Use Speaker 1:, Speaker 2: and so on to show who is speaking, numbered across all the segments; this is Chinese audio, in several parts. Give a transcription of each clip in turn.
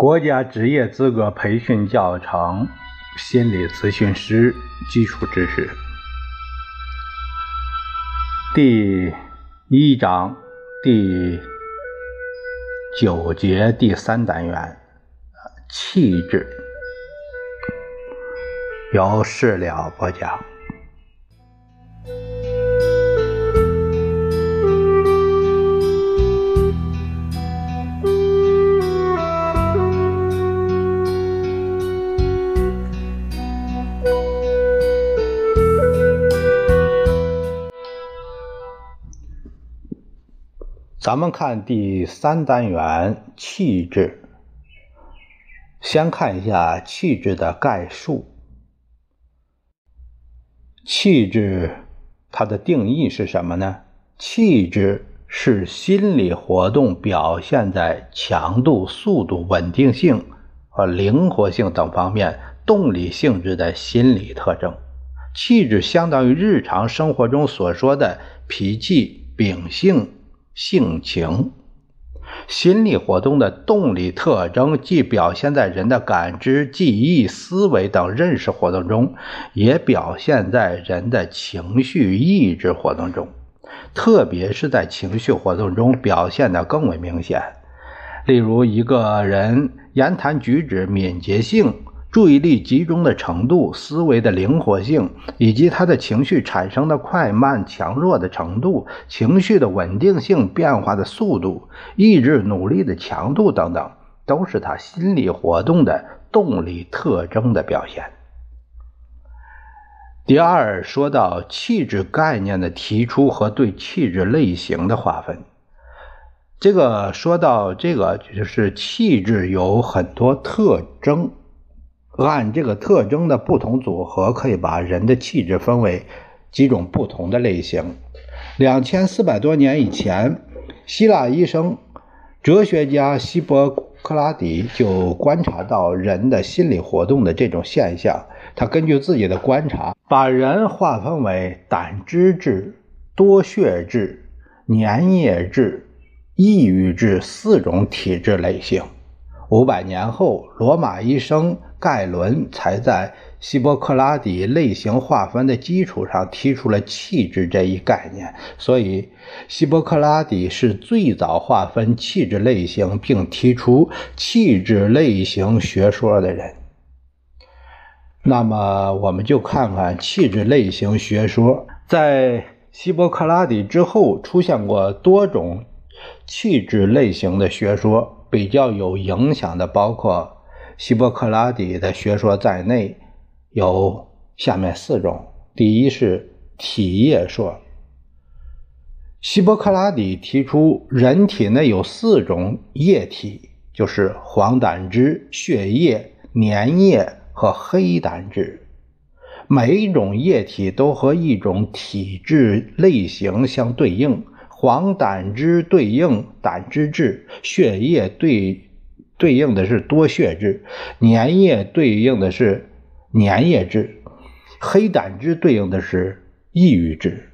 Speaker 1: 国家职业资格培训教程心理咨询师基础知识第一章第九节第三单元气质由事了播讲。咱们看第三单元气质，先看一下气质的概述。气质它的定义是什么呢？气质是心理活动表现在强度、速度、稳定性和灵活性等方面动力性质的心理特征。气质相当于日常生活中所说的脾气、秉性。性情、心理活动的动力特征，既表现在人的感知、记忆、思维等认识活动中，也表现在人的情绪、意志活动中，特别是在情绪活动中表现得更为明显。例如，一个人言谈举止敏捷性。注意力集中的程度、思维的灵活性，以及他的情绪产生的快慢、强弱的程度、情绪的稳定性、变化的速度、意志努力的强度等等，都是他心理活动的动力特征的表现。第二，说到气质概念的提出和对气质类型的划分，这个说到这个就是气质有很多特征。按这个特征的不同组合，可以把人的气质分为几种不同的类型。两千四百多年以前，希腊医生、哲学家希波克拉底就观察到人的心理活动的这种现象。他根据自己的观察，把人划分为胆汁质、多血质、粘液质、抑郁质四种体质类型。五百年后，罗马医生。盖伦才在希波克拉底类型划分的基础上提出了气质这一概念，所以希波克拉底是最早划分气质类型并提出气质类型学说的人。那么，我们就看看气质类型学说。在希波克拉底之后，出现过多种气质类型的学说，比较有影响的包括。希波克拉底的学说在内有下面四种。第一是体液说。希波克拉底提出，人体内有四种液体，就是黄胆汁、血液、粘液和黑胆汁。每一种液体都和一种体质类型相对应。黄胆汁对应胆汁质，血液对。对应的是多血质，粘液对应的是粘液质，黑胆汁对应的是抑郁质。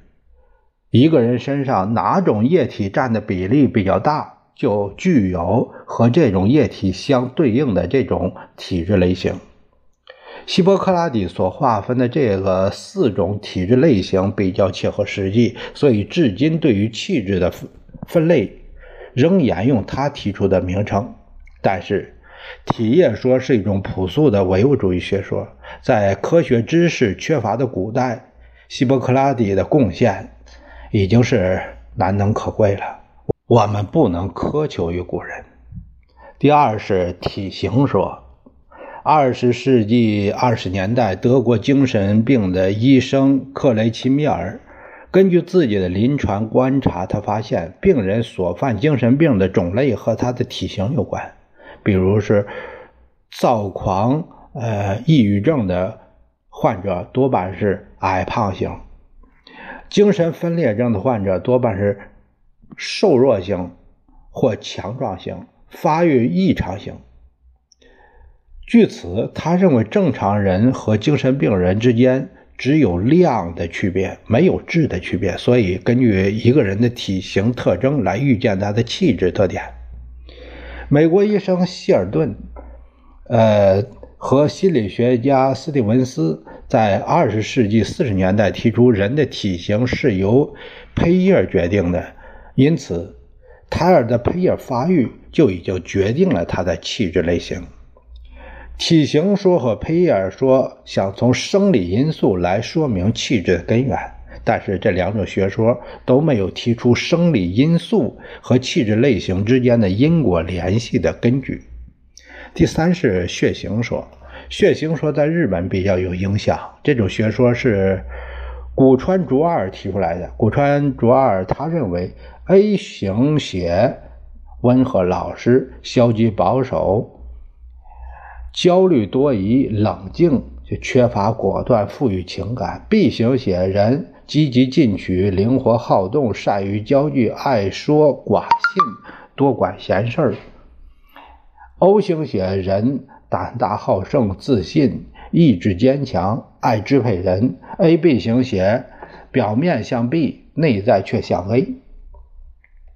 Speaker 1: 一个人身上哪种液体占的比例比较大，就具有和这种液体相对应的这种体质类型。希波克拉底所划分的这个四种体质类型比较切合实际，所以至今对于气质的分类仍沿用他提出的名称。但是，体液说是一种朴素的唯物主义学说，在科学知识缺乏的古代，希波克拉底的贡献已经是难能可贵了。我们不能苛求于古人。第二是体型说，二十世纪二十年代，德国精神病的医生克雷奇米尔。根据自己的临床观察，他发现病人所犯精神病的种类和他的体型有关。比如是躁狂、呃抑郁症的患者多半是矮胖型；精神分裂症的患者多半是瘦弱型或强壮型、发育异常型。据此，他认为正常人和精神病人之间只有量的区别，没有质的区别。所以，根据一个人的体型特征来预见他的气质特点。美国医生希尔顿呃，和心理学家斯蒂文斯在二十世纪四十年代提出，人的体型是由胚叶决定的，因此胎儿的胚叶发育就已经决定了他的气质类型。体型说和胚叶说想从生理因素来说明气质的根源，但是这两种学说都没有提出生理因素和气质类型之间的因果联系的根据。第三是血型说，血型说在日本比较有影响。这种学说是古川竹二提出来的。古川竹二他认为 A 型血温和老实、消极保守、焦虑多疑、冷静，就缺乏果断、富于情感。B 型血人积极进取、灵活好动、善于交际、爱说寡信、多管闲事儿。O 型血人胆大好胜、自信、意志坚强、爱支配人。AB 型血表面像 B，内在却像 A。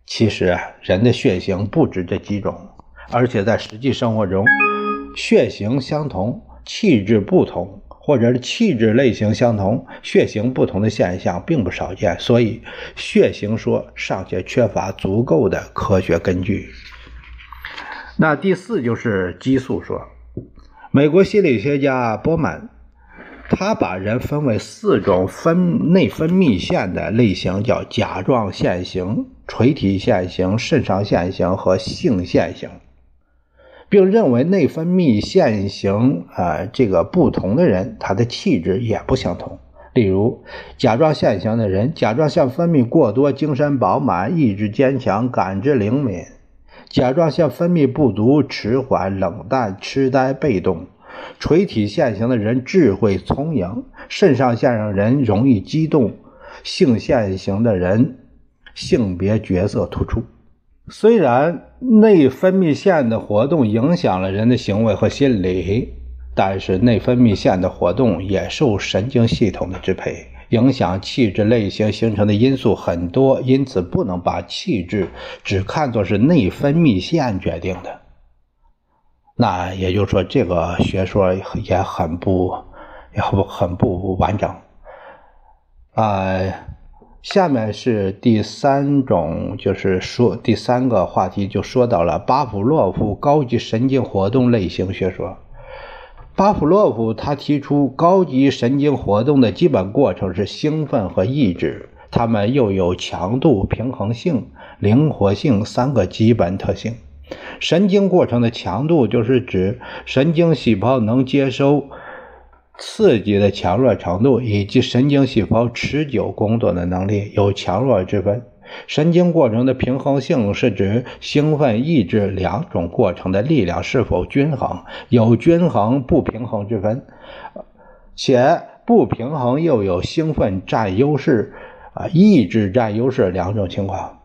Speaker 1: 其实，人的血型不止这几种，而且在实际生活中，血型相同、气质不同，或者是气质类型相同、血型不同的现象并不少见。所以，血型说尚且缺乏足够的科学根据。那第四就是激素说，美国心理学家波曼，他把人分为四种分内分泌腺的类型，叫甲状腺型、垂体腺型、肾上腺型和性腺型，并认为内分泌腺型啊这个不同的人，他的气质也不相同。例如，甲状腺型的人，甲状腺分泌过多，精神饱满，意志坚强，感知灵敏。甲状腺分泌不足，迟缓、冷淡、痴呆、被动；垂体腺型的人智慧聪颖，肾上腺上人容易激动，性腺型的人性别角色突出。虽然内分泌腺的活动影响了人的行为和心理，但是内分泌腺的活动也受神经系统的支配。影响气质类型形成的因素很多，因此不能把气质只看作是内分泌腺决定的。那也就是说，这个学说也很不，也很不完整。啊，下面是第三种，就是说第三个话题，就说到了巴甫洛夫高级神经活动类型学说。巴甫洛夫他提出，高级神经活动的基本过程是兴奋和抑制，它们又有强度、平衡性、灵活性三个基本特性。神经过程的强度就是指神经细胞能接收刺激的强弱程度，以及神经细胞持久工作的能力，有强弱之分。神经过程的平衡性是指兴奋、抑制两种过程的力量是否均衡，有均衡不平衡之分，且不平衡又有兴奋占优势、啊抑制占优势两种情况。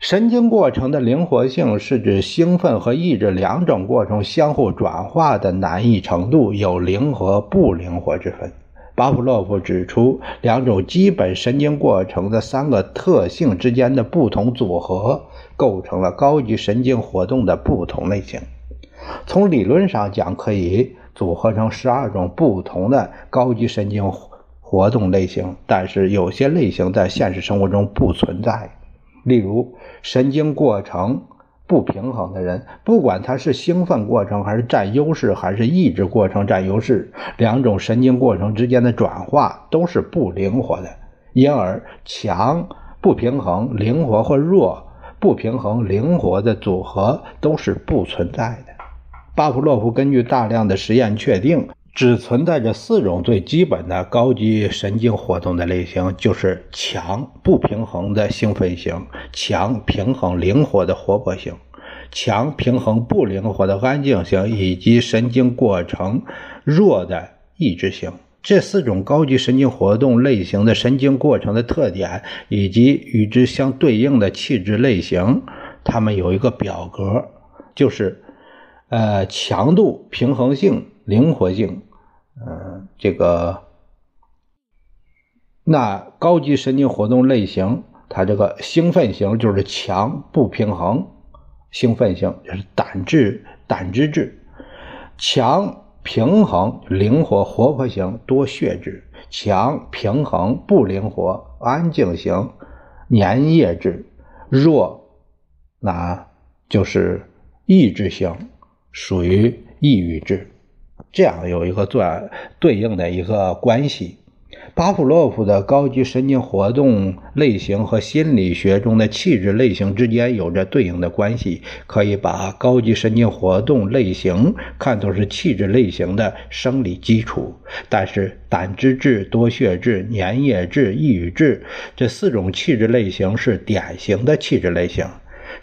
Speaker 1: 神经过程的灵活性是指兴奋和抑制两种过程相互转化的难易程度，有灵活不灵活之分。巴甫洛夫指出，两种基本神经过程的三个特性之间的不同组合，构成了高级神经活动的不同类型。从理论上讲，可以组合成十二种不同的高级神经活动类型，但是有些类型在现实生活中不存在。例如，神经过程。不平衡的人，不管他是兴奋过程还是占优势，还是抑制过程占优势，两种神经过程之间的转化都是不灵活的，因而强、不平衡、灵活或弱、不平衡、灵活的组合都是不存在的。巴甫洛夫根据大量的实验确定，只存在着四种最基本的高级神经活动的类型，就是强、不平衡的兴奋型，强、平衡、灵活的活泼型。强、平衡、不灵活的安静型，以及神经过程弱的抑制型，这四种高级神经活动类型的神经过程的特点，以及与之相对应的气质类型，它们有一个表格，就是呃强度、平衡性、灵活性，嗯，这个那高级神经活动类型，它这个兴奋型就是强、不平衡。兴奋性就是胆质、胆汁质，强平衡灵活活泼型多血质，强平衡不灵活安静型粘液质，弱那就是抑制型，属于抑郁质。这样有一个做对应的一个关系。巴甫洛夫的高级神经活动类型和心理学中的气质类型之间有着对应的关系，可以把高级神经活动类型看作是气质类型的生理基础。但是胆汁质、多血质、粘液质、抑郁质这四种气质类型是典型的气质类型。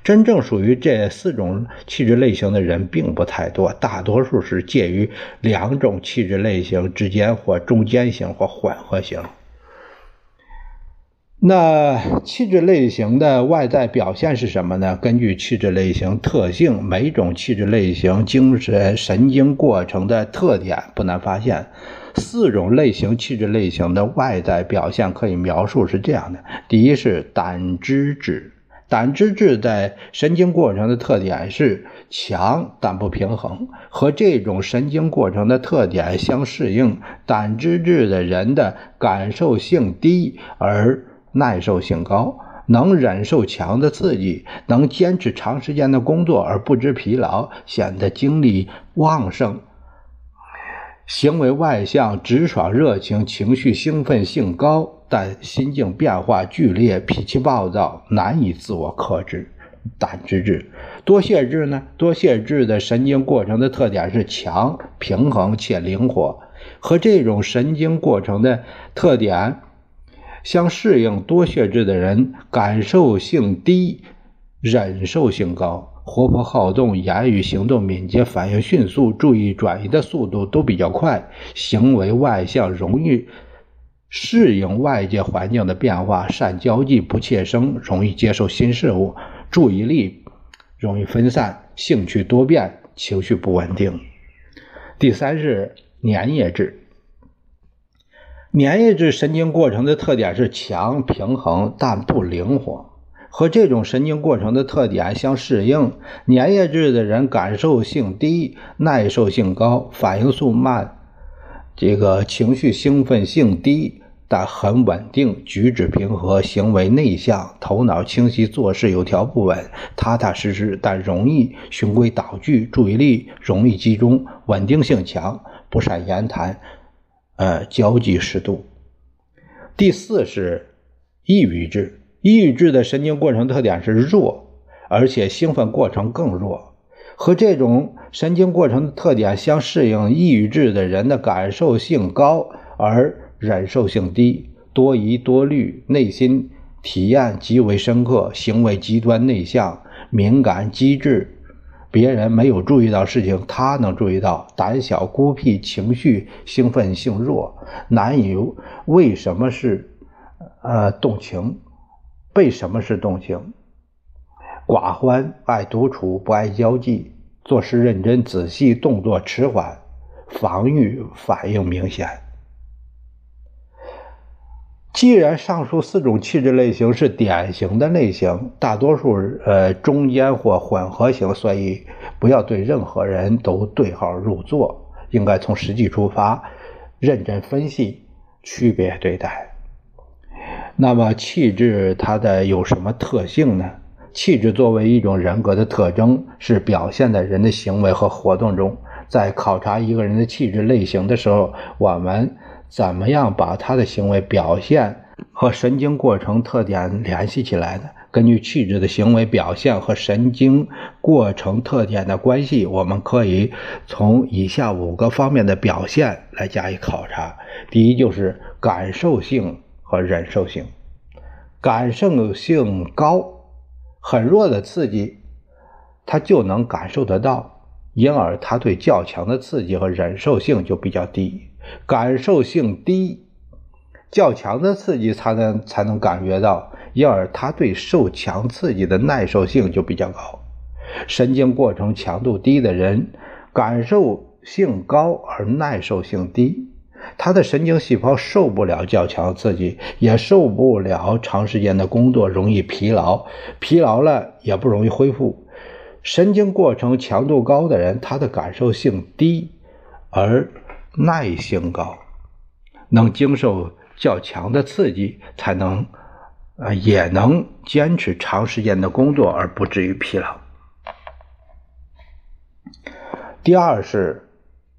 Speaker 1: 真正属于这四种气质类型的人并不太多，大多数是介于两种气质类型之间，或中间型，或混合型。那气质类型的外在表现是什么呢？根据气质类型特性，每种气质类型精神神经过程的特点不难发现。四种类型气质类型的外在表现可以描述是这样的：第一是胆汁质。胆汁质在神经过程的特点是强但不平衡，和这种神经过程的特点相适应。胆汁质的人的感受性低而耐受性高，能忍受强的刺激，能坚持长时间的工作而不知疲劳，显得精力旺盛。行为外向、直爽、热情，情绪兴奋性高，但心境变化剧烈，脾气暴躁，难以自我克制。胆汁质、多血质呢？多血质的神经过程的特点是强、平衡且灵活，和这种神经过程的特点相适应。多血质的人感受性低，忍受性高。活泼好动，言语行动敏捷，反应迅速，注意转移的速度都比较快，行为外向，容易适应外界环境的变化，善交际，不怯生，容易接受新事物，注意力容易分散，兴趣多变，情绪不稳定。第三是粘液质，粘液质神经过程的特点是强、平衡，但不灵活。和这种神经过程的特点相适应，粘液质的人感受性低，耐受性高，反应速慢，这个情绪兴奋性低，但很稳定，举止平和，行为内向，头脑清晰，做事有条不紊，踏踏实实，但容易循规蹈矩，注意力容易集中，稳定性强，不善言谈，呃，交际适度。第四是抑郁质。抑郁质的神经过程特点是弱，而且兴奋过程更弱。和这种神经过程的特点相适应，抑郁质的人的感受性高而忍受性低，多疑多虑，内心体验极为深刻，行为极端内向，敏感机智。别人没有注意到事情，他能注意到。胆小孤僻，情绪兴奋性弱，难以为什么是呃动情。为什么是动情？寡欢，爱独处，不爱交际，做事认真仔细，动作迟缓，防御反应明显。既然上述四种气质类型是典型的类型，大多数呃中间或混合型，所以不要对任何人都对号入座，应该从实际出发，认真分析，区别对待。那么气质它的有什么特性呢？气质作为一种人格的特征，是表现在人的行为和活动中。在考察一个人的气质类型的时候，我们怎么样把他的行为表现和神经过程特点联系起来呢？根据气质的行为表现和神经过程特点的关系，我们可以从以下五个方面的表现来加以考察。第一就是感受性。和忍受性，感受性高，很弱的刺激，他就能感受得到，因而他对较强的刺激和忍受性就比较低。感受性低，较强的刺激才能才能感觉到，因而他对受强刺激的耐受性就比较高。神经过程强度低的人，感受性高而耐受性低。他的神经细胞受不了较强刺激，也受不了长时间的工作，容易疲劳，疲劳了也不容易恢复。神经过程强度高的人，他的感受性低，而耐性高，能经受较强的刺激，才能呃也能坚持长时间的工作而不至于疲劳。第二是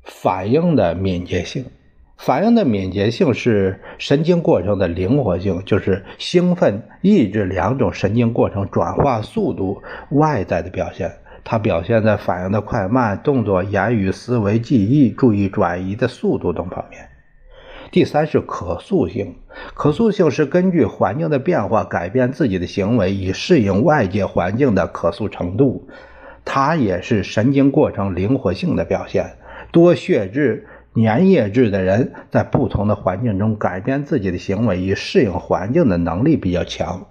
Speaker 1: 反应的敏捷性。反应的敏捷性是神经过程的灵活性，就是兴奋、抑制两种神经过程转化速度外在的表现。它表现在反应的快慢、动作、言语、思维、记忆、注意转移的速度等方面。第三是可塑性，可塑性是根据环境的变化改变自己的行为，以适应外界环境的可塑程度。它也是神经过程灵活性的表现。多血质。粘液质的人在不同的环境中改变自己的行为，以适应环境的能力比较强；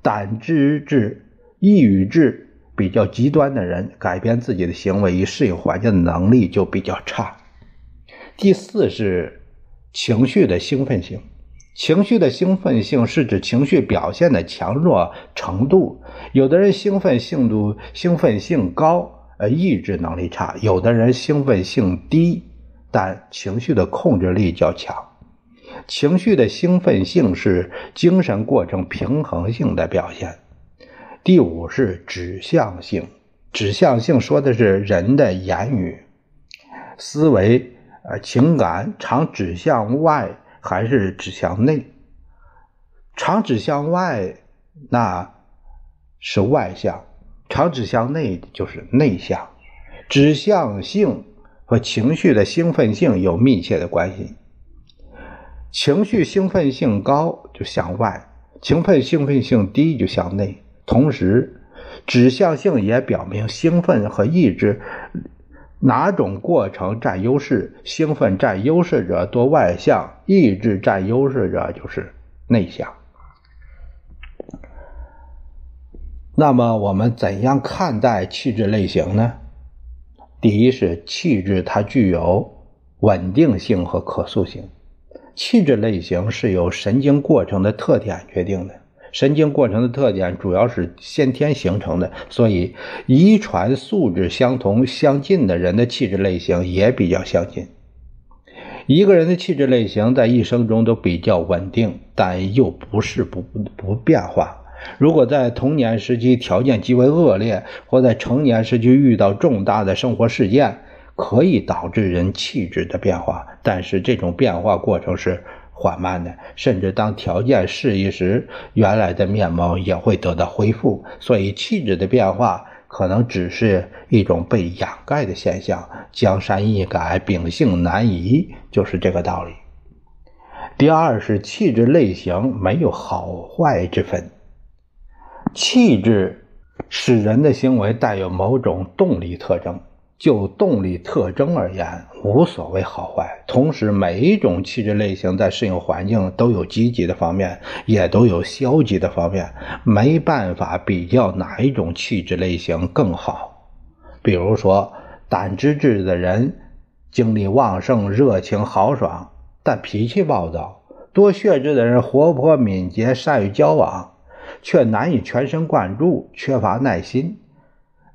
Speaker 1: 胆汁质、抑郁质比较极端的人，改变自己的行为以适应环境的能力就比较差。第四是情绪的兴奋性，情绪的兴奋性是指情绪表现的强弱程度。有的人兴奋性度兴奋性高，呃，抑制能力差；有的人兴奋性低。但情绪的控制力较强，情绪的兴奋性是精神过程平衡性的表现。第五是指向性，指向性说的是人的言语、思维、呃情感常指向外还是指向内？常指向外，那是外向；常指向内，就是内向。指向性。和情绪的兴奋性有密切的关系。情绪兴奋性高就向外，情绪兴奋性低就向内。同时，指向性也表明兴奋和抑制哪种过程占优势。兴奋占优势者多外向，抑制占优势者就是内向。那么，我们怎样看待气质类型呢？第一是气质，它具有稳定性和可塑性。气质类型是由神经过程的特点决定的，神经过程的特点主要是先天形成的，所以遗传素质相同相近的人的气质类型也比较相近。一个人的气质类型在一生中都比较稳定，但又不是不不变化。如果在童年时期条件极为恶劣，或在成年时期遇到重大的生活事件，可以导致人气质的变化。但是这种变化过程是缓慢的，甚至当条件适宜时，原来的面貌也会得到恢复。所以，气质的变化可能只是一种被掩盖的现象。江山易改，秉性难移，就是这个道理。第二是气质类型没有好坏之分。气质使人的行为带有某种动力特征。就动力特征而言，无所谓好坏。同时，每一种气质类型在适应环境都有积极的方面，也都有消极的方面。没办法比较哪一种气质类型更好。比如说，胆汁质的人精力旺盛、热情豪爽，但脾气暴躁；多血质的人活泼敏捷、善于交往。却难以全神贯注，缺乏耐心。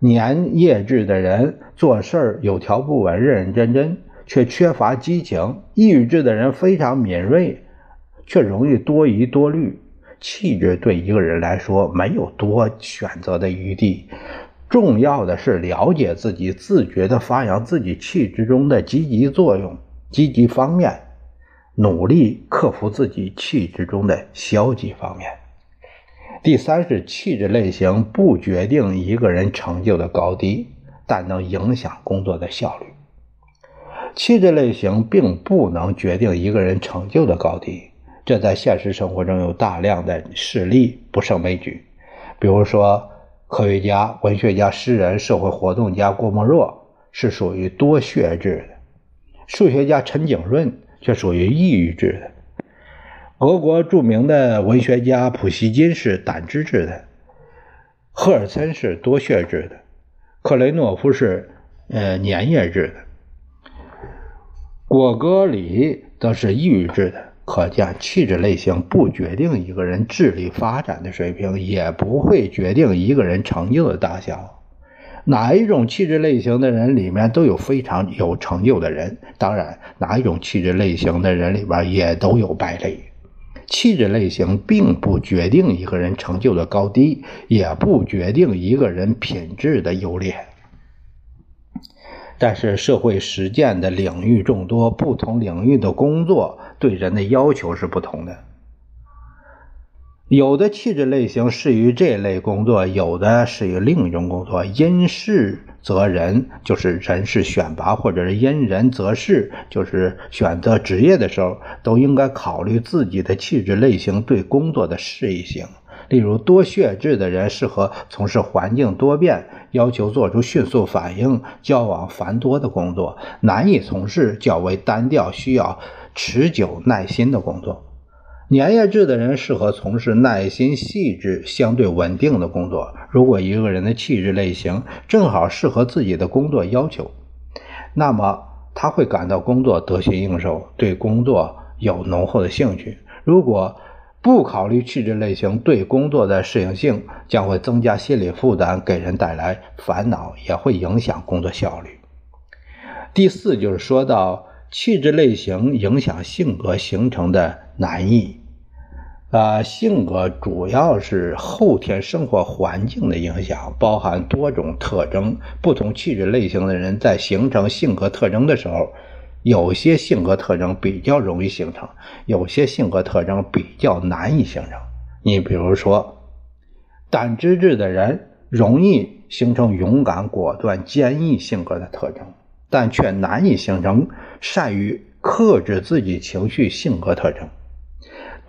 Speaker 1: 粘液质的人做事儿有条不紊、认认真真，却缺乏激情。抑郁质的人非常敏锐，却容易多疑多虑。气质对一个人来说没有多选择的余地，重要的是了解自己，自觉地发扬自己气质中的积极作用、积极方面，努力克服自己气质中的消极方面。第三是气质类型不决定一个人成就的高低，但能影响工作的效率。气质类型并不能决定一个人成就的高低，这在现实生活中有大量的事例不胜枚举。比如说，科学家、文学家、诗人、社会活动家郭沫若是属于多血质的，数学家陈景润却属于抑郁质的。俄国著名的文学家普希金是胆汁质的，赫尔岑是多血质的，克雷诺夫是呃粘液质的，果戈里则是抑郁质的。可见，气质类型不决定一个人智力发展的水平，也不会决定一个人成就的大小。哪一种气质类型的人里面都有非常有成就的人，当然，哪一种气质类型的人里边也都有败类。气质类型并不决定一个人成就的高低，也不决定一个人品质的优劣。但是，社会实践的领域众多，不同领域的工作对人的要求是不同的。有的气质类型适于这类工作，有的适于另一种工作。因事择人，就是人事选拔，或者是因人择事，就是选择职业的时候，都应该考虑自己的气质类型对工作的适宜性。例如，多血质的人适合从事环境多变、要求做出迅速反应、交往繁多的工作，难以从事较为单调、需要持久耐心的工作。粘液质的人适合从事耐心细致、相对稳定的工作。如果一个人的气质类型正好适合自己的工作要求，那么他会感到工作得心应手，对工作有浓厚的兴趣。如果不考虑气质类型对工作的适应性，将会增加心理负担，给人带来烦恼，也会影响工作效率。第四就是说到气质类型影响性格形成的难易。啊，性格主要是后天生活环境的影响，包含多种特征。不同气质类型的人在形成性格特征的时候，有些性格特征比较容易形成，有些性格特征比较难以形成。你比如说，胆汁质的人容易形成勇敢、果断、坚毅性格的特征，但却难以形成善于克制自己情绪性格特征。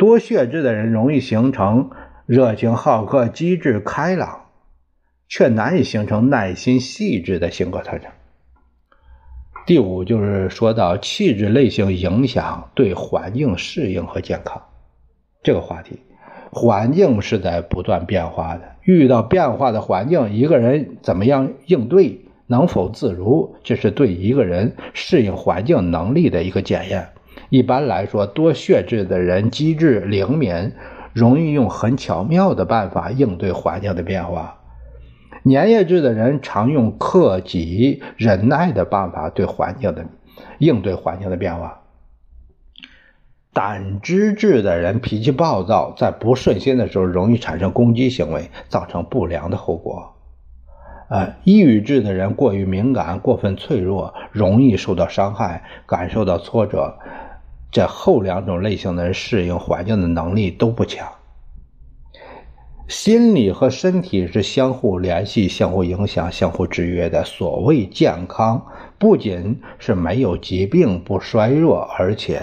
Speaker 1: 多血质的人容易形成热情好客、机智开朗，却难以形成耐心细致的性格特征。第五就是说到气质类型影响对环境适应和健康这个话题。环境是在不断变化的，遇到变化的环境，一个人怎么样应对，能否自如，这是对一个人适应环境能力的一个检验。一般来说，多血质的人机智灵敏，容易用很巧妙的办法应对环境的变化；粘液质的人常用克己忍耐的办法对环境的应对环境的变化。胆汁质的人脾气暴躁，在不顺心的时候容易产生攻击行为，造成不良的后果。呃，抑郁质的人过于敏感、过分脆弱，容易受到伤害，感受到挫折。这后两种类型的人适应环境的能力都不强。心理和身体是相互联系、相互影响、相互制约的。所谓健康，不仅是没有疾病、不衰弱，而且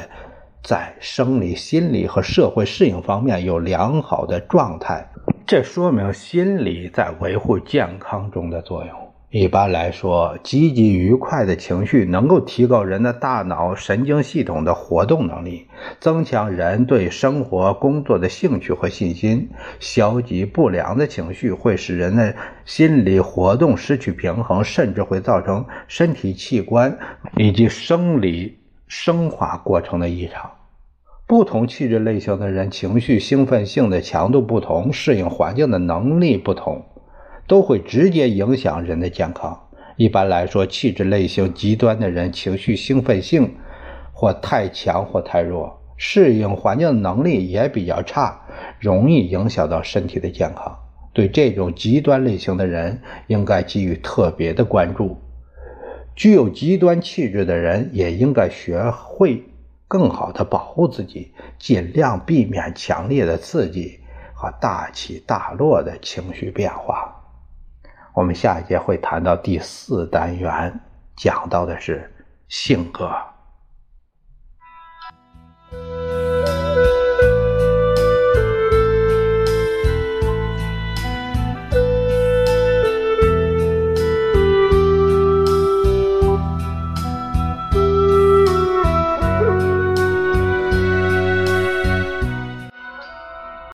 Speaker 1: 在生理、心理和社会适应方面有良好的状态。这说明心理在维护健康中的作用。一般来说，积极愉快的情绪能够提高人的大脑神经系统的活动能力，增强人对生活工作的兴趣和信心。消极不良的情绪会使人的心理活动失去平衡，甚至会造成身体器官以及生理生化过程的异常。不同气质类型的人，情绪兴奋性的强度不同，适应环境的能力不同。都会直接影响人的健康。一般来说，气质类型极端的人，情绪兴奋性或太强或太弱，适应环境能力也比较差，容易影响到身体的健康。对这种极端类型的人，应该给予特别的关注。具有极端气质的人，也应该学会更好的保护自己，尽量避免强烈的刺激和大起大落的情绪变化。我们下一节会谈到第四单元，讲到的是性格。